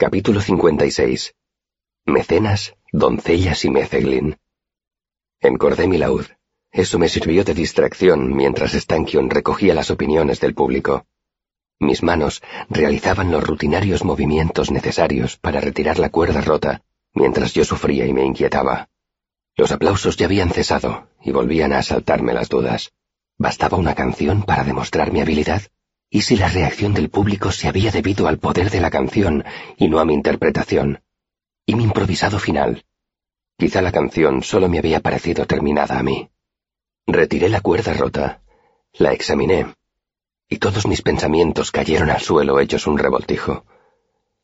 Capítulo 56. Mecenas, doncellas y Mezeglin. Encordé mi laúd. Eso me sirvió de distracción mientras Stankion recogía las opiniones del público. Mis manos realizaban los rutinarios movimientos necesarios para retirar la cuerda rota mientras yo sufría y me inquietaba. Los aplausos ya habían cesado y volvían a asaltarme las dudas. ¿Bastaba una canción para demostrar mi habilidad? ¿Y si la reacción del público se había debido al poder de la canción y no a mi interpretación? ¿Y mi improvisado final? Quizá la canción solo me había parecido terminada a mí. Retiré la cuerda rota, la examiné, y todos mis pensamientos cayeron al suelo hechos un revoltijo.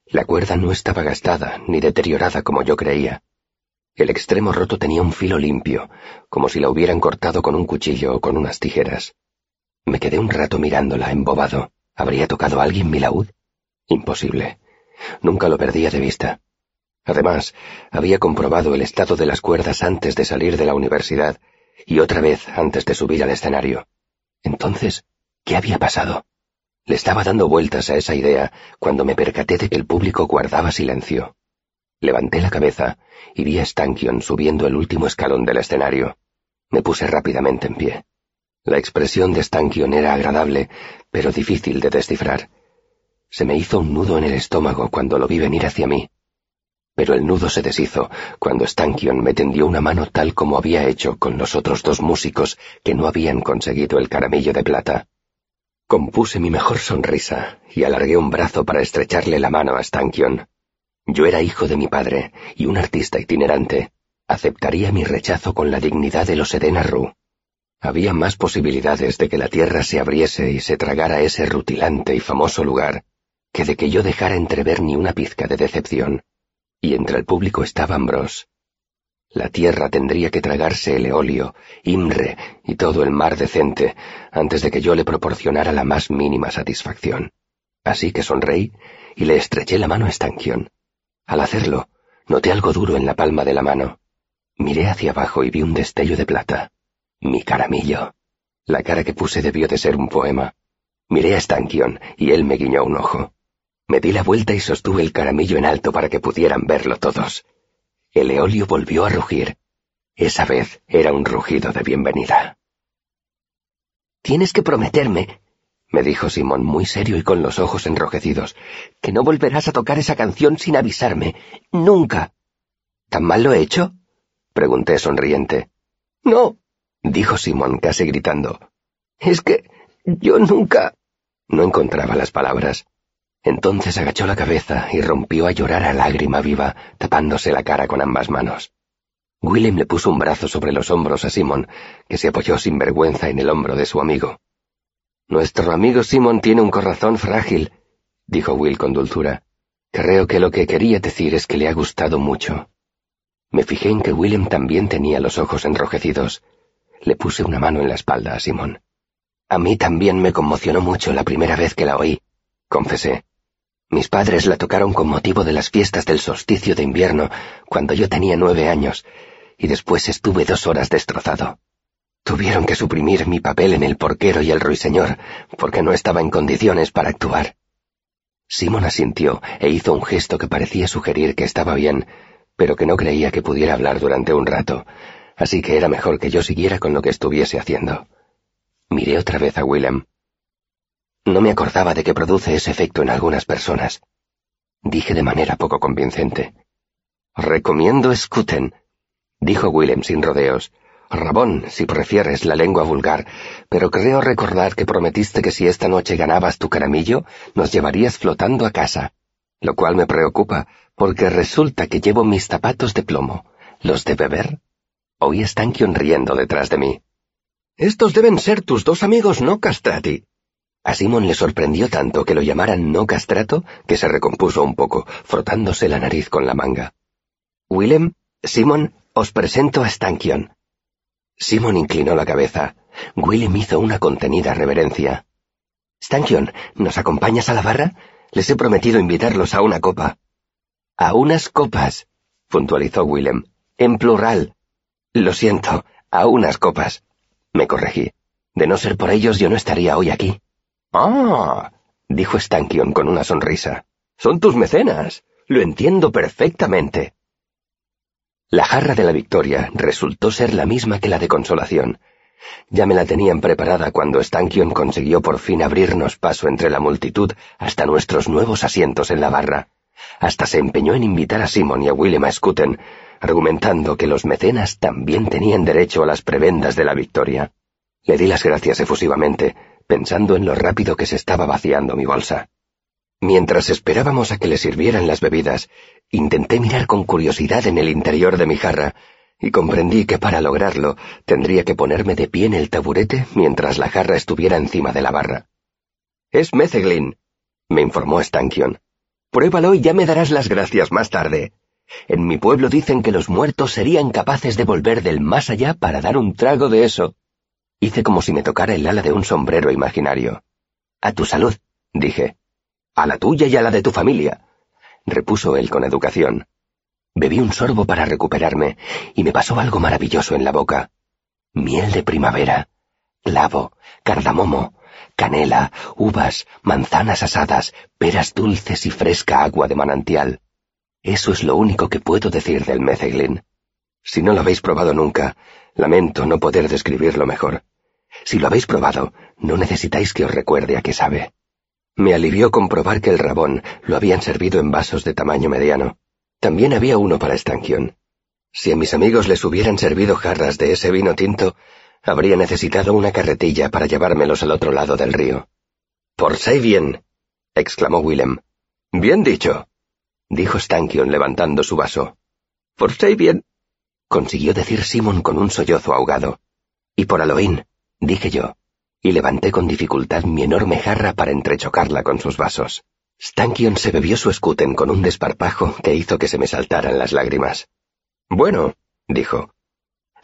La cuerda no estaba gastada ni deteriorada como yo creía. El extremo roto tenía un filo limpio, como si la hubieran cortado con un cuchillo o con unas tijeras. Me quedé un rato mirándola, embobado. ¿Habría tocado alguien mi laúd? Imposible. Nunca lo perdía de vista. Además, había comprobado el estado de las cuerdas antes de salir de la universidad y otra vez antes de subir al escenario. Entonces, ¿qué había pasado? Le estaba dando vueltas a esa idea cuando me percaté de que el público guardaba silencio. Levanté la cabeza y vi a Stankion subiendo el último escalón del escenario. Me puse rápidamente en pie. La expresión de Stankion era agradable, pero difícil de descifrar. Se me hizo un nudo en el estómago cuando lo vi venir hacia mí. Pero el nudo se deshizo cuando Stankion me tendió una mano tal como había hecho con los otros dos músicos que no habían conseguido el caramillo de plata. Compuse mi mejor sonrisa y alargué un brazo para estrecharle la mano a Stankion. Yo era hijo de mi padre y un artista itinerante. Aceptaría mi rechazo con la dignidad de los Edena Ru. Había más posibilidades de que la tierra se abriese y se tragara ese rutilante y famoso lugar que de que yo dejara entrever ni una pizca de decepción. Y entre el público estaba Ambros. La tierra tendría que tragarse el eolio, Imre y todo el mar decente antes de que yo le proporcionara la más mínima satisfacción. Así que sonreí y le estreché la mano a Stankion. Al hacerlo, noté algo duro en la palma de la mano. Miré hacia abajo y vi un destello de plata. Mi caramillo. La cara que puse debió de ser un poema. Miré a Stankion y él me guiñó un ojo. Me di la vuelta y sostuve el caramillo en alto para que pudieran verlo todos. El eolio volvió a rugir. Esa vez era un rugido de bienvenida. Tienes que prometerme, me dijo Simón muy serio y con los ojos enrojecidos, que no volverás a tocar esa canción sin avisarme. Nunca. ¿Tan mal lo he hecho? pregunté sonriente. No, dijo Simón casi gritando. Es que yo nunca... No encontraba las palabras. Entonces agachó la cabeza y rompió a llorar a lágrima viva, tapándose la cara con ambas manos. Willem le puso un brazo sobre los hombros a Simón, que se apoyó sin vergüenza en el hombro de su amigo. Nuestro amigo Simón tiene un corazón frágil, dijo Will con dulzura. Creo que lo que quería decir es que le ha gustado mucho. Me fijé en que Willem también tenía los ojos enrojecidos, le puse una mano en la espalda a Simón. A mí también me conmocionó mucho la primera vez que la oí, confesé. Mis padres la tocaron con motivo de las fiestas del solsticio de invierno, cuando yo tenía nueve años, y después estuve dos horas destrozado. Tuvieron que suprimir mi papel en el porquero y el ruiseñor, porque no estaba en condiciones para actuar. Simón asintió e hizo un gesto que parecía sugerir que estaba bien, pero que no creía que pudiera hablar durante un rato, así que era mejor que yo siguiera con lo que estuviese haciendo. Miré otra vez a Willem. No me acordaba de que produce ese efecto en algunas personas. Dije de manera poco convincente. Recomiendo Scuten, dijo Willem sin rodeos. Rabón, si prefieres la lengua vulgar, pero creo recordar que prometiste que si esta noche ganabas tu caramillo, nos llevarías flotando a casa, lo cual me preocupa, porque resulta que llevo mis zapatos de plomo. ¿Los de beber? Oí a Stankion riendo detrás de mí. Estos deben ser tus dos amigos no castrati. A Simon le sorprendió tanto que lo llamaran no castrato que se recompuso un poco, frotándose la nariz con la manga. Willem, Simon, os presento a Stankion. Simon inclinó la cabeza. Willem hizo una contenida reverencia. Stankion, ¿nos acompañas a la barra? Les he prometido invitarlos a una copa. A unas copas, puntualizó Willem. En plural. Lo siento, a unas copas. Me corregí. De no ser por ellos yo no estaría hoy aquí. Ah, dijo Stankion con una sonrisa. Son tus mecenas. Lo entiendo perfectamente. La jarra de la victoria resultó ser la misma que la de consolación. Ya me la tenían preparada cuando Stankion consiguió por fin abrirnos paso entre la multitud hasta nuestros nuevos asientos en la barra. Hasta se empeñó en invitar a Simon y a Willem a Scuten, argumentando que los mecenas también tenían derecho a las prebendas de la victoria. Le di las gracias efusivamente, pensando en lo rápido que se estaba vaciando mi bolsa. Mientras esperábamos a que le sirvieran las bebidas, intenté mirar con curiosidad en el interior de mi jarra, y comprendí que para lograrlo tendría que ponerme de pie en el taburete mientras la jarra estuviera encima de la barra. Es Mezeglin, me informó Stankion. Pruébalo y ya me darás las gracias más tarde. En mi pueblo dicen que los muertos serían capaces de volver del más allá para dar un trago de eso. Hice como si me tocara el ala de un sombrero imaginario. A tu salud, dije. A la tuya y a la de tu familia, repuso él con educación. Bebí un sorbo para recuperarme y me pasó algo maravilloso en la boca. Miel de primavera, clavo, cardamomo, canela, uvas, manzanas asadas, peras dulces y fresca agua de manantial. Eso es lo único que puedo decir del Mezeglin. Si no lo habéis probado nunca, lamento no poder describirlo mejor. Si lo habéis probado, no necesitáis que os recuerde a qué sabe. Me alivió comprobar que el rabón lo habían servido en vasos de tamaño mediano. También había uno para estanquión. Si a mis amigos les hubieran servido jarras de ese vino tinto, habría necesitado una carretilla para llevármelos al otro lado del río. Por bien, exclamó Willem. Bien dicho, dijo Stankion levantando su vaso. Por bien, consiguió decir Simon con un sollozo ahogado. Y por Halloween, dije yo, y levanté con dificultad mi enorme jarra para entrechocarla con sus vasos. Stankion se bebió su escuten con un desparpajo que hizo que se me saltaran las lágrimas. Bueno, dijo,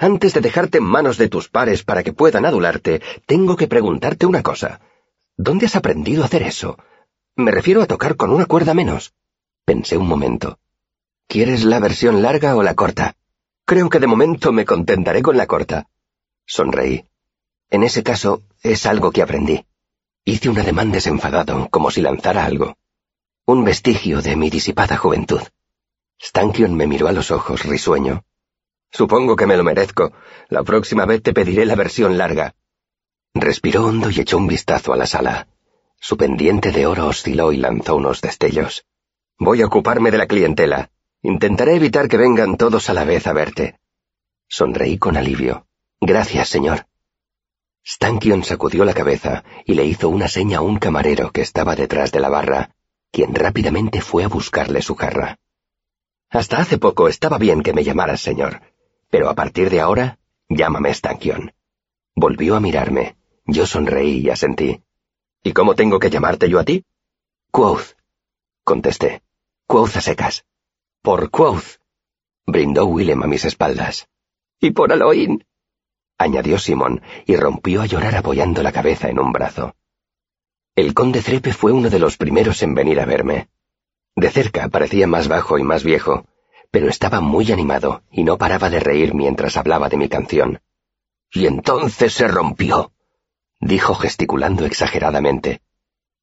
antes de dejarte en manos de tus pares para que puedan adularte, tengo que preguntarte una cosa. ¿Dónde has aprendido a hacer eso? Me refiero a tocar con una cuerda menos. Pensé un momento. ¿Quieres la versión larga o la corta? Creo que de momento me contentaré con la corta. Sonreí. En ese caso, es algo que aprendí. Hice un ademán desenfadado, como si lanzara algo. Un vestigio de mi disipada juventud. Stankion me miró a los ojos, risueño. Supongo que me lo merezco. La próxima vez te pediré la versión larga. Respiró hondo y echó un vistazo a la sala. Su pendiente de oro osciló y lanzó unos destellos. Voy a ocuparme de la clientela. Intentaré evitar que vengan todos a la vez a verte. Sonreí con alivio. Gracias, señor. Stankion sacudió la cabeza y le hizo una seña a un camarero que estaba detrás de la barra, quien rápidamente fue a buscarle su jarra. Hasta hace poco estaba bien que me llamaras señor, pero a partir de ahora, llámame Stankion. Volvió a mirarme. Yo sonreí y asentí. ¿Y cómo tengo que llamarte yo a ti? Quoth, contesté. Quoth a secas. Por Quoth, brindó Willem a mis espaldas. Y por Aloin, añadió Simón, y rompió a llorar apoyando la cabeza en un brazo. El conde Trepe fue uno de los primeros en venir a verme. De cerca parecía más bajo y más viejo, pero estaba muy animado y no paraba de reír mientras hablaba de mi canción. Y entonces se rompió, dijo gesticulando exageradamente.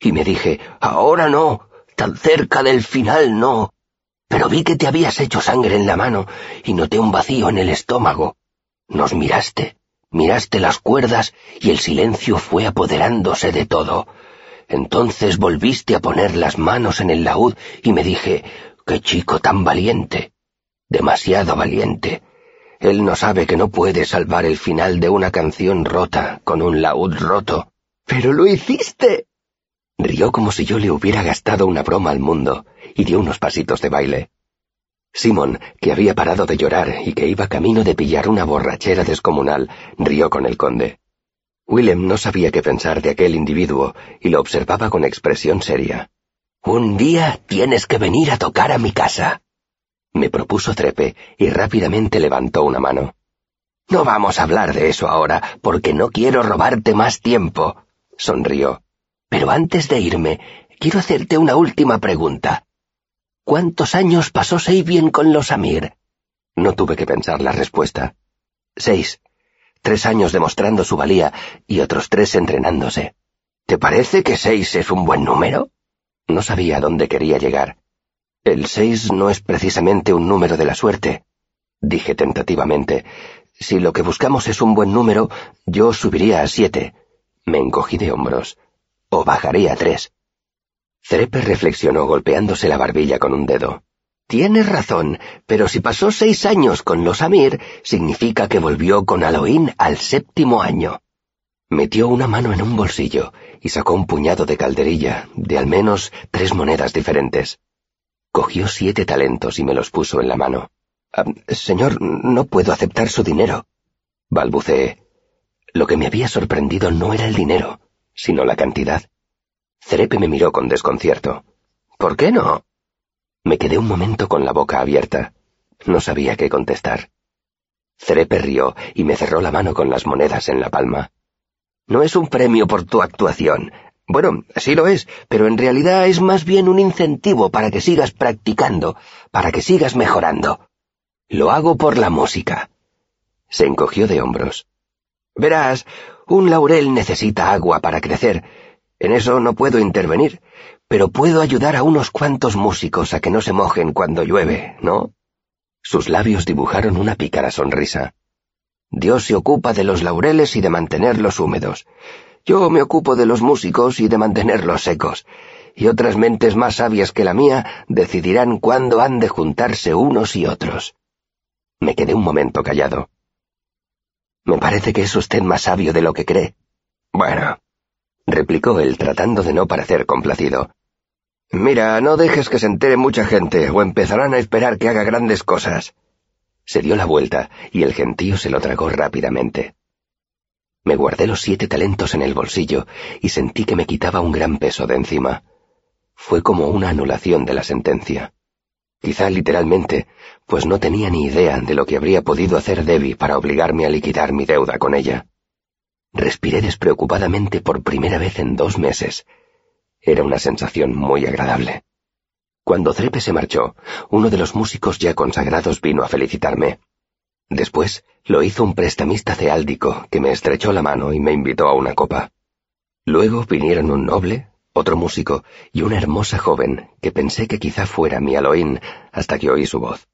Y me dije, ahora no, tan cerca del final no. Pero vi que te habías hecho sangre en la mano y noté un vacío en el estómago. Nos miraste, Miraste las cuerdas y el silencio fue apoderándose de todo. Entonces volviste a poner las manos en el laúd y me dije, qué chico tan valiente. Demasiado valiente. Él no sabe que no puede salvar el final de una canción rota con un laúd roto. Pero lo hiciste. Rió como si yo le hubiera gastado una broma al mundo y dio unos pasitos de baile. Simon, que había parado de llorar y que iba camino de pillar una borrachera descomunal, rió con el conde. Willem no sabía qué pensar de aquel individuo y lo observaba con expresión seria. Un día tienes que venir a tocar a mi casa. Me propuso Trepe y rápidamente levantó una mano. No vamos a hablar de eso ahora, porque no quiero robarte más tiempo, sonrió. Pero antes de irme, quiero hacerte una última pregunta. ¿Cuántos años pasó Seibien con los Amir? No tuve que pensar la respuesta. Seis. Tres años demostrando su valía y otros tres entrenándose. ¿Te parece que seis es un buen número? No sabía a dónde quería llegar. El seis no es precisamente un número de la suerte, dije tentativamente. Si lo que buscamos es un buen número, yo subiría a siete. Me encogí de hombros. O bajaría a tres. Trepe reflexionó golpeándose la barbilla con un dedo. Tienes razón, pero si pasó seis años con los Amir, significa que volvió con Halloween al séptimo año. Metió una mano en un bolsillo y sacó un puñado de calderilla, de al menos tres monedas diferentes. Cogió siete talentos y me los puso en la mano. Ah, señor, no puedo aceptar su dinero. Balbuceé. Lo que me había sorprendido no era el dinero, sino la cantidad. Cerepe me miró con desconcierto. ¿Por qué no? Me quedé un momento con la boca abierta. No sabía qué contestar. Cerepe rió y me cerró la mano con las monedas en la palma. No es un premio por tu actuación. Bueno, sí lo es, pero en realidad es más bien un incentivo para que sigas practicando, para que sigas mejorando. Lo hago por la música. Se encogió de hombros. Verás, un laurel necesita agua para crecer. En eso no puedo intervenir, pero puedo ayudar a unos cuantos músicos a que no se mojen cuando llueve, ¿no? Sus labios dibujaron una pícara sonrisa. Dios se ocupa de los laureles y de mantenerlos húmedos. Yo me ocupo de los músicos y de mantenerlos secos. Y otras mentes más sabias que la mía decidirán cuándo han de juntarse unos y otros. Me quedé un momento callado. Me parece que es usted más sabio de lo que cree. Bueno, replicó él tratando de no parecer complacido. Mira, no dejes que se entere mucha gente, o empezarán a esperar que haga grandes cosas. Se dio la vuelta, y el gentío se lo tragó rápidamente. Me guardé los siete talentos en el bolsillo, y sentí que me quitaba un gran peso de encima. Fue como una anulación de la sentencia. Quizá literalmente, pues no tenía ni idea de lo que habría podido hacer Debbie para obligarme a liquidar mi deuda con ella. Respiré despreocupadamente por primera vez en dos meses, era una sensación muy agradable. Cuando Trepe se marchó, uno de los músicos ya consagrados vino a felicitarme. Después lo hizo un prestamista ceáldico que me estrechó la mano y me invitó a una copa. Luego vinieron un noble, otro músico y una hermosa joven que pensé que quizá fuera mi Aloín hasta que oí su voz.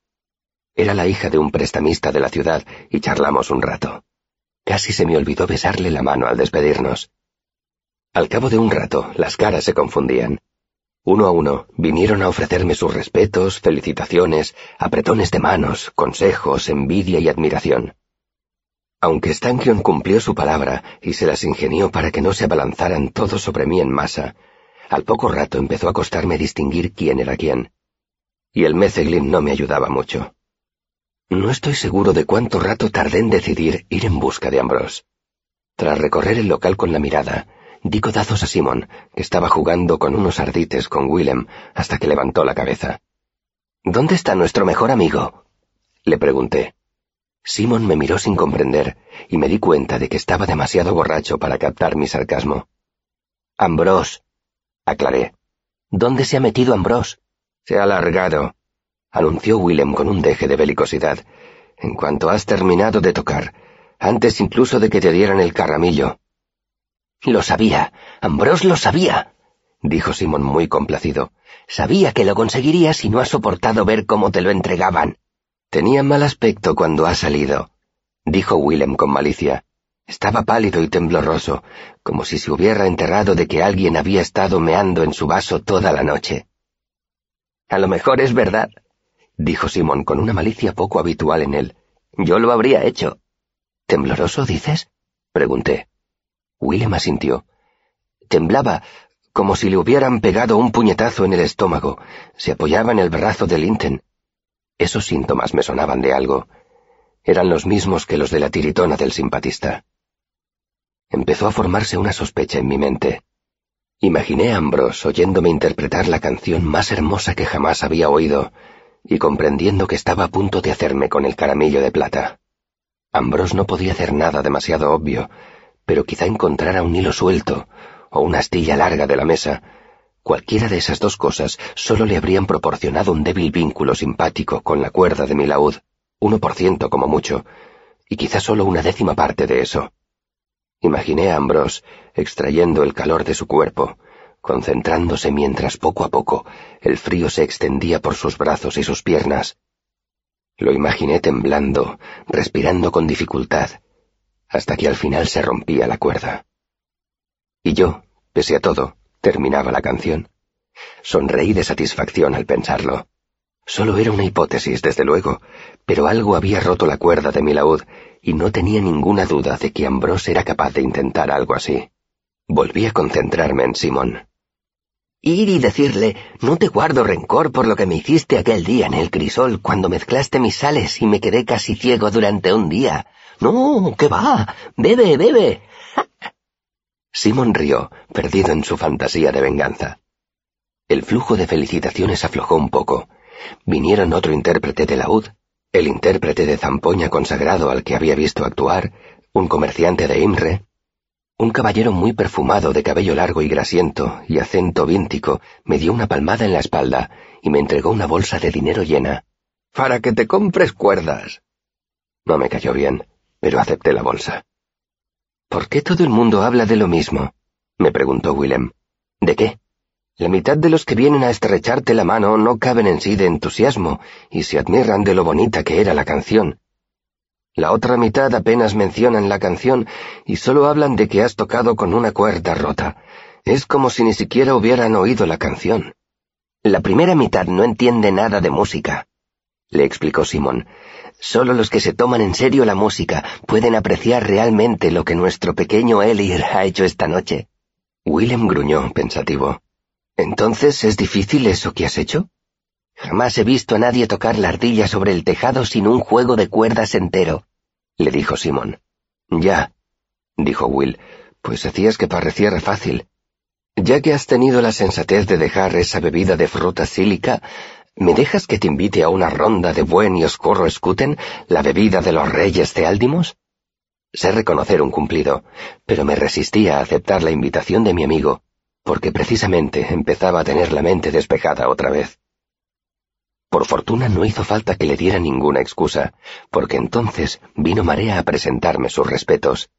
Era la hija de un prestamista de la ciudad y charlamos un rato. Casi se me olvidó besarle la mano al despedirnos. Al cabo de un rato, las caras se confundían. Uno a uno vinieron a ofrecerme sus respetos, felicitaciones, apretones de manos, consejos, envidia y admiración. Aunque Stankion cumplió su palabra y se las ingenió para que no se abalanzaran todos sobre mí en masa, al poco rato empezó a costarme distinguir quién era quién. Y el Mezeglin no me ayudaba mucho. No estoy seguro de cuánto rato tardé en decidir ir en busca de Ambrose. Tras recorrer el local con la mirada, Di codazos a Simon, que estaba jugando con unos ardites con Willem, hasta que levantó la cabeza. ¿Dónde está nuestro mejor amigo? Le pregunté. Simon me miró sin comprender, y me di cuenta de que estaba demasiado borracho para captar mi sarcasmo. Ambrose, aclaré. ¿Dónde se ha metido Ambrose? Se ha alargado, anunció Willem con un deje de belicosidad, en cuanto has terminado de tocar, antes incluso de que te dieran el carramillo. Lo sabía. Ambrose lo sabía, dijo Simón muy complacido. Sabía que lo conseguirías y no ha soportado ver cómo te lo entregaban. Tenía mal aspecto cuando ha salido, dijo Willem con malicia. Estaba pálido y tembloroso, como si se hubiera enterrado de que alguien había estado meando en su vaso toda la noche. A lo mejor es verdad, dijo Simón con una malicia poco habitual en él. Yo lo habría hecho. ¿Tembloroso, dices? pregunté. Willem asintió. Temblaba, como si le hubieran pegado un puñetazo en el estómago. Se apoyaba en el brazo de Linton. Esos síntomas me sonaban de algo. Eran los mismos que los de la tiritona del simpatista. Empezó a formarse una sospecha en mi mente. Imaginé a Ambrose oyéndome interpretar la canción más hermosa que jamás había oído y comprendiendo que estaba a punto de hacerme con el caramillo de plata. Ambrose no podía hacer nada demasiado obvio, pero quizá encontrara un hilo suelto o una astilla larga de la mesa. Cualquiera de esas dos cosas solo le habrían proporcionado un débil vínculo simpático con la cuerda de mi laúd, uno por ciento como mucho, y quizá solo una décima parte de eso. Imaginé a Ambrose extrayendo el calor de su cuerpo, concentrándose mientras poco a poco el frío se extendía por sus brazos y sus piernas. Lo imaginé temblando, respirando con dificultad, hasta que al final se rompía la cuerda. Y yo, pese a todo, terminaba la canción. Sonreí de satisfacción al pensarlo. Solo era una hipótesis, desde luego, pero algo había roto la cuerda de mi laúd y no tenía ninguna duda de que Ambrose era capaz de intentar algo así. Volví a concentrarme en Simón. Ir y decirle, no te guardo rencor por lo que me hiciste aquel día en el crisol cuando mezclaste mis sales y me quedé casi ciego durante un día. No, ¿qué va? Bebe, bebe. Simón rió, perdido en su fantasía de venganza. El flujo de felicitaciones aflojó un poco. Vinieron otro intérprete de laúd, el intérprete de zampoña consagrado al que había visto actuar, un comerciante de Imre, un caballero muy perfumado de cabello largo y grasiento y acento víntico me dio una palmada en la espalda y me entregó una bolsa de dinero llena. Para que te compres cuerdas. No me cayó bien, pero acepté la bolsa. ¿Por qué todo el mundo habla de lo mismo? me preguntó Willem. ¿De qué? La mitad de los que vienen a estrecharte la mano no caben en sí de entusiasmo y se admiran de lo bonita que era la canción, la otra mitad apenas mencionan la canción y solo hablan de que has tocado con una cuerda rota. Es como si ni siquiera hubieran oído la canción. La primera mitad no entiende nada de música, le explicó Simón. Solo los que se toman en serio la música pueden apreciar realmente lo que nuestro pequeño Elir ha hecho esta noche. Willem gruñó, pensativo. ¿Entonces es difícil eso que has hecho? Jamás he visto a nadie tocar la ardilla sobre el tejado sin un juego de cuerdas entero, le dijo Simón. Ya, dijo Will, pues hacías que pareciera fácil. Ya que has tenido la sensatez de dejar esa bebida de fruta sílica, ¿me dejas que te invite a una ronda de buen y oscuro escuten, la bebida de los reyes de Aldimos? Sé reconocer un cumplido, pero me resistía a aceptar la invitación de mi amigo, porque precisamente empezaba a tener la mente despejada otra vez. Por fortuna no hizo falta que le diera ninguna excusa, porque entonces vino Marea a presentarme sus respetos.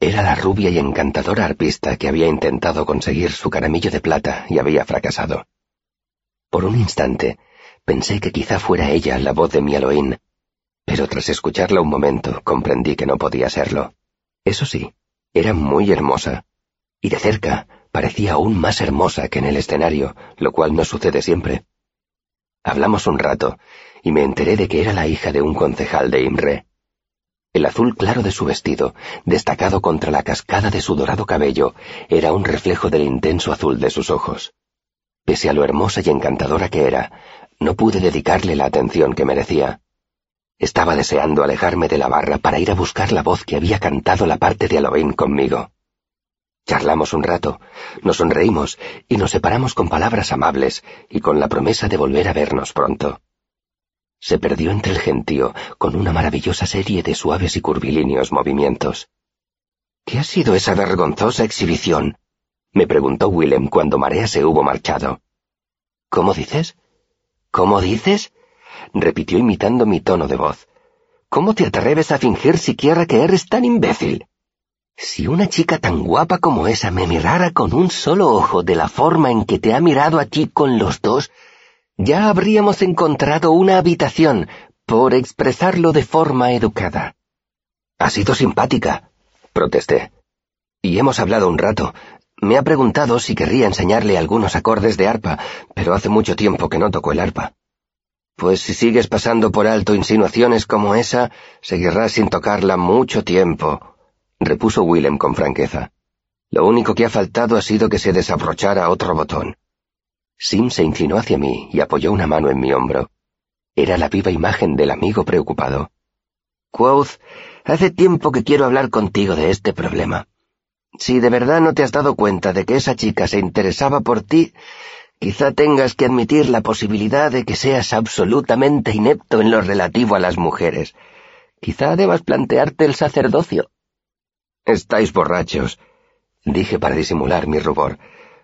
Era la rubia y encantadora arpista que había intentado conseguir su caramillo de plata y había fracasado. Por un instante pensé que quizá fuera ella la voz de mi Aloín, pero tras escucharla un momento comprendí que no podía serlo. Eso sí, era muy hermosa, y de cerca parecía aún más hermosa que en el escenario, lo cual no sucede siempre. Hablamos un rato, y me enteré de que era la hija de un concejal de Imre. El azul claro de su vestido, destacado contra la cascada de su dorado cabello, era un reflejo del intenso azul de sus ojos. Pese a lo hermosa y encantadora que era, no pude dedicarle la atención que merecía. Estaba deseando alejarme de la barra para ir a buscar la voz que había cantado la parte de Halloween conmigo. Charlamos un rato, nos sonreímos y nos separamos con palabras amables y con la promesa de volver a vernos pronto. Se perdió entre el gentío con una maravillosa serie de suaves y curvilíneos movimientos. ¿Qué ha sido esa vergonzosa exhibición? me preguntó Willem cuando Marea se hubo marchado. ¿Cómo dices? ¿Cómo dices? repitió imitando mi tono de voz. ¿Cómo te atreves a fingir siquiera que eres tan imbécil? Si una chica tan guapa como esa me mirara con un solo ojo de la forma en que te ha mirado a ti con los dos, ya habríamos encontrado una habitación, por expresarlo de forma educada. Ha sido simpática, protesté. Y hemos hablado un rato. Me ha preguntado si querría enseñarle algunos acordes de arpa, pero hace mucho tiempo que no toco el arpa. Pues si sigues pasando por alto insinuaciones como esa, seguirás sin tocarla mucho tiempo, repuso Willem con franqueza. Lo único que ha faltado ha sido que se desabrochara otro botón. Sim se inclinó hacia mí y apoyó una mano en mi hombro. Era la viva imagen del amigo preocupado. Quoth, hace tiempo que quiero hablar contigo de este problema. Si de verdad no te has dado cuenta de que esa chica se interesaba por ti, quizá tengas que admitir la posibilidad de que seas absolutamente inepto en lo relativo a las mujeres. Quizá debas plantearte el sacerdocio. Estáis borrachos, dije para disimular mi rubor.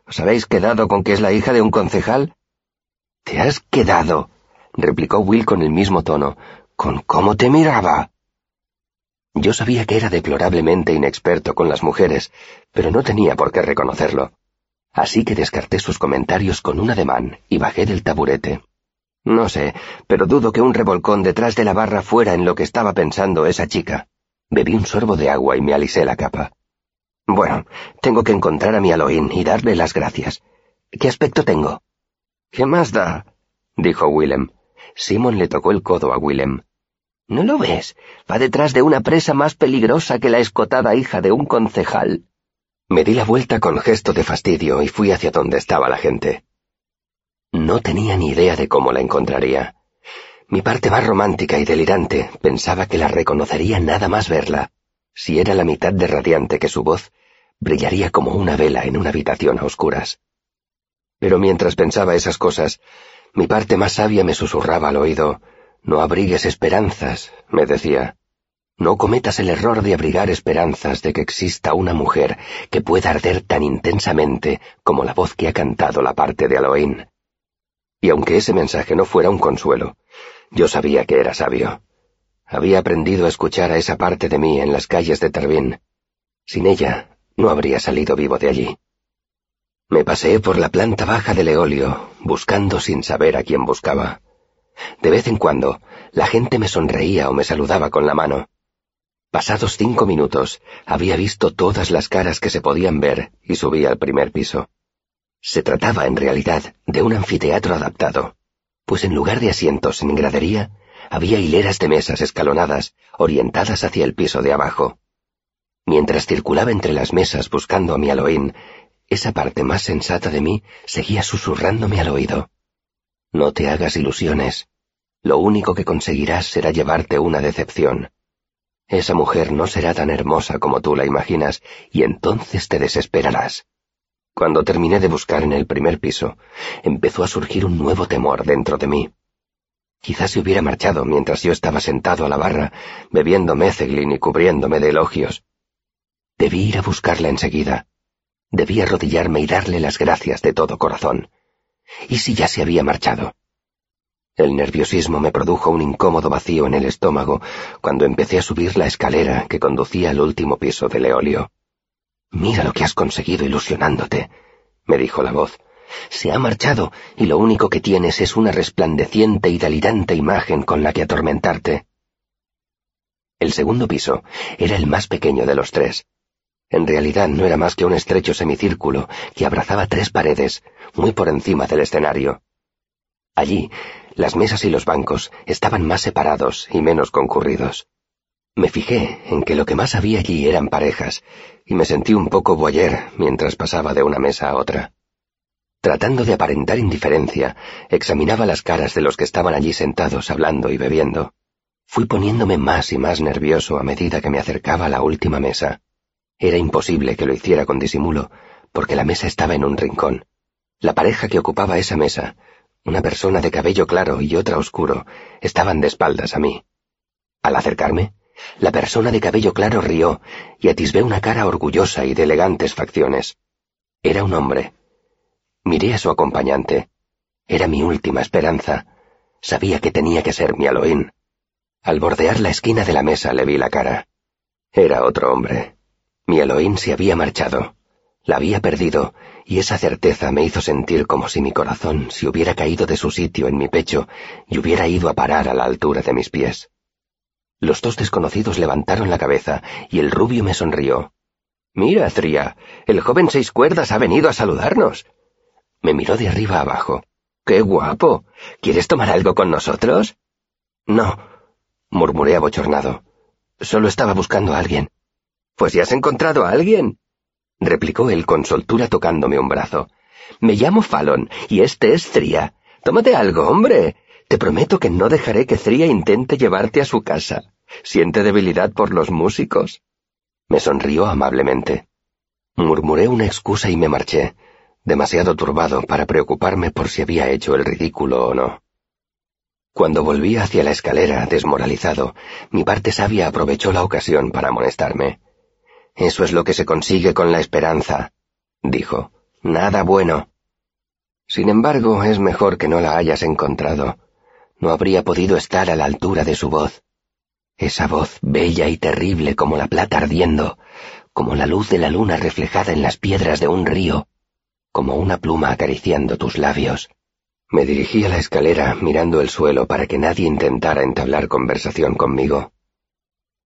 ¿Os habéis quedado con que es la hija de un concejal? ¿Te has quedado? replicó Will con el mismo tono. ¿Con cómo te miraba? Yo sabía que era deplorablemente inexperto con las mujeres, pero no tenía por qué reconocerlo. Así que descarté sus comentarios con un ademán y bajé del taburete. No sé, pero dudo que un revolcón detrás de la barra fuera en lo que estaba pensando esa chica. Bebí un sorbo de agua y me alisé la capa. Bueno, tengo que encontrar a mi Aloín y darle las gracias. ¿Qué aspecto tengo? ¿Qué más da? dijo Willem. Simon le tocó el codo a Willem. ¿No lo ves? Va detrás de una presa más peligrosa que la escotada hija de un concejal. Me di la vuelta con gesto de fastidio y fui hacia donde estaba la gente. No tenía ni idea de cómo la encontraría. Mi parte más romántica y delirante pensaba que la reconocería nada más verla. Si era la mitad de radiante que su voz, brillaría como una vela en una habitación a oscuras. Pero mientras pensaba esas cosas, mi parte más sabia me susurraba al oído, no abrigues esperanzas, me decía. No cometas el error de abrigar esperanzas de que exista una mujer que pueda arder tan intensamente como la voz que ha cantado la parte de Aloín. Y aunque ese mensaje no fuera un consuelo, yo sabía que era sabio. Había aprendido a escuchar a esa parte de mí en las calles de Tervín. Sin ella, no habría salido vivo de allí. Me paseé por la planta baja del Eolio, buscando sin saber a quién buscaba. De vez en cuando, la gente me sonreía o me saludaba con la mano. Pasados cinco minutos, había visto todas las caras que se podían ver y subí al primer piso. Se trataba, en realidad, de un anfiteatro adaptado, pues en lugar de asientos en gradería, había hileras de mesas escalonadas, orientadas hacia el piso de abajo. Mientras circulaba entre las mesas buscando a mi Aloín, esa parte más sensata de mí seguía susurrándome al oído. No te hagas ilusiones. Lo único que conseguirás será llevarte una decepción. Esa mujer no será tan hermosa como tú la imaginas, y entonces te desesperarás. Cuando terminé de buscar en el primer piso, empezó a surgir un nuevo temor dentro de mí. Quizás se hubiera marchado mientras yo estaba sentado a la barra, bebiendo mezeglin y cubriéndome de elogios. Debí ir a buscarla enseguida. Debí arrodillarme y darle las gracias de todo corazón. ¿Y si ya se había marchado? El nerviosismo me produjo un incómodo vacío en el estómago cuando empecé a subir la escalera que conducía al último piso del eolio. Mira lo que has conseguido ilusionándote, me dijo la voz. Se ha marchado y lo único que tienes es una resplandeciente y delirante imagen con la que atormentarte. El segundo piso era el más pequeño de los tres. En realidad no era más que un estrecho semicírculo que abrazaba tres paredes, muy por encima del escenario. Allí, las mesas y los bancos estaban más separados y menos concurridos. Me fijé en que lo que más había allí eran parejas, y me sentí un poco boyer mientras pasaba de una mesa a otra. Tratando de aparentar indiferencia, examinaba las caras de los que estaban allí sentados hablando y bebiendo. Fui poniéndome más y más nervioso a medida que me acercaba a la última mesa. Era imposible que lo hiciera con disimulo, porque la mesa estaba en un rincón. La pareja que ocupaba esa mesa, una persona de cabello claro y otra oscuro, estaban de espaldas a mí. Al acercarme, la persona de cabello claro rió y atisbé una cara orgullosa y de elegantes facciones. Era un hombre. Miré a su acompañante. Era mi última esperanza. Sabía que tenía que ser mi Aloín. Al bordear la esquina de la mesa le vi la cara. Era otro hombre. Mi Elohim se había marchado. La había perdido, y esa certeza me hizo sentir como si mi corazón se hubiera caído de su sitio en mi pecho y hubiera ido a parar a la altura de mis pies. Los dos desconocidos levantaron la cabeza y el rubio me sonrió. Mira, Tria, el joven seis cuerdas ha venido a saludarnos. Me miró de arriba abajo. ¡Qué guapo! ¿Quieres tomar algo con nosotros? No, murmuré abochornado. Solo estaba buscando a alguien. Pues ya has encontrado a alguien, replicó él con soltura tocándome un brazo. Me llamo Fallon y este es Zria. Tómate algo, hombre. Te prometo que no dejaré que Zria intente llevarte a su casa. ¿Siente debilidad por los músicos? Me sonrió amablemente. Murmuré una excusa y me marché, demasiado turbado para preocuparme por si había hecho el ridículo o no. Cuando volví hacia la escalera, desmoralizado, mi parte sabia aprovechó la ocasión para amonestarme. Eso es lo que se consigue con la esperanza, dijo. Nada bueno. Sin embargo, es mejor que no la hayas encontrado. No habría podido estar a la altura de su voz. Esa voz bella y terrible como la plata ardiendo, como la luz de la luna reflejada en las piedras de un río, como una pluma acariciando tus labios. Me dirigí a la escalera mirando el suelo para que nadie intentara entablar conversación conmigo.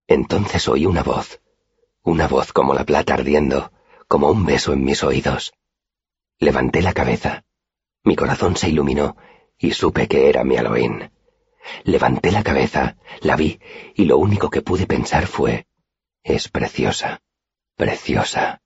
Entonces oí una voz, una voz como la plata ardiendo, como un beso en mis oídos. Levanté la cabeza. Mi corazón se iluminó y supe que era mi Halloween. Levanté la cabeza, la vi, y lo único que pude pensar fue, es preciosa, preciosa.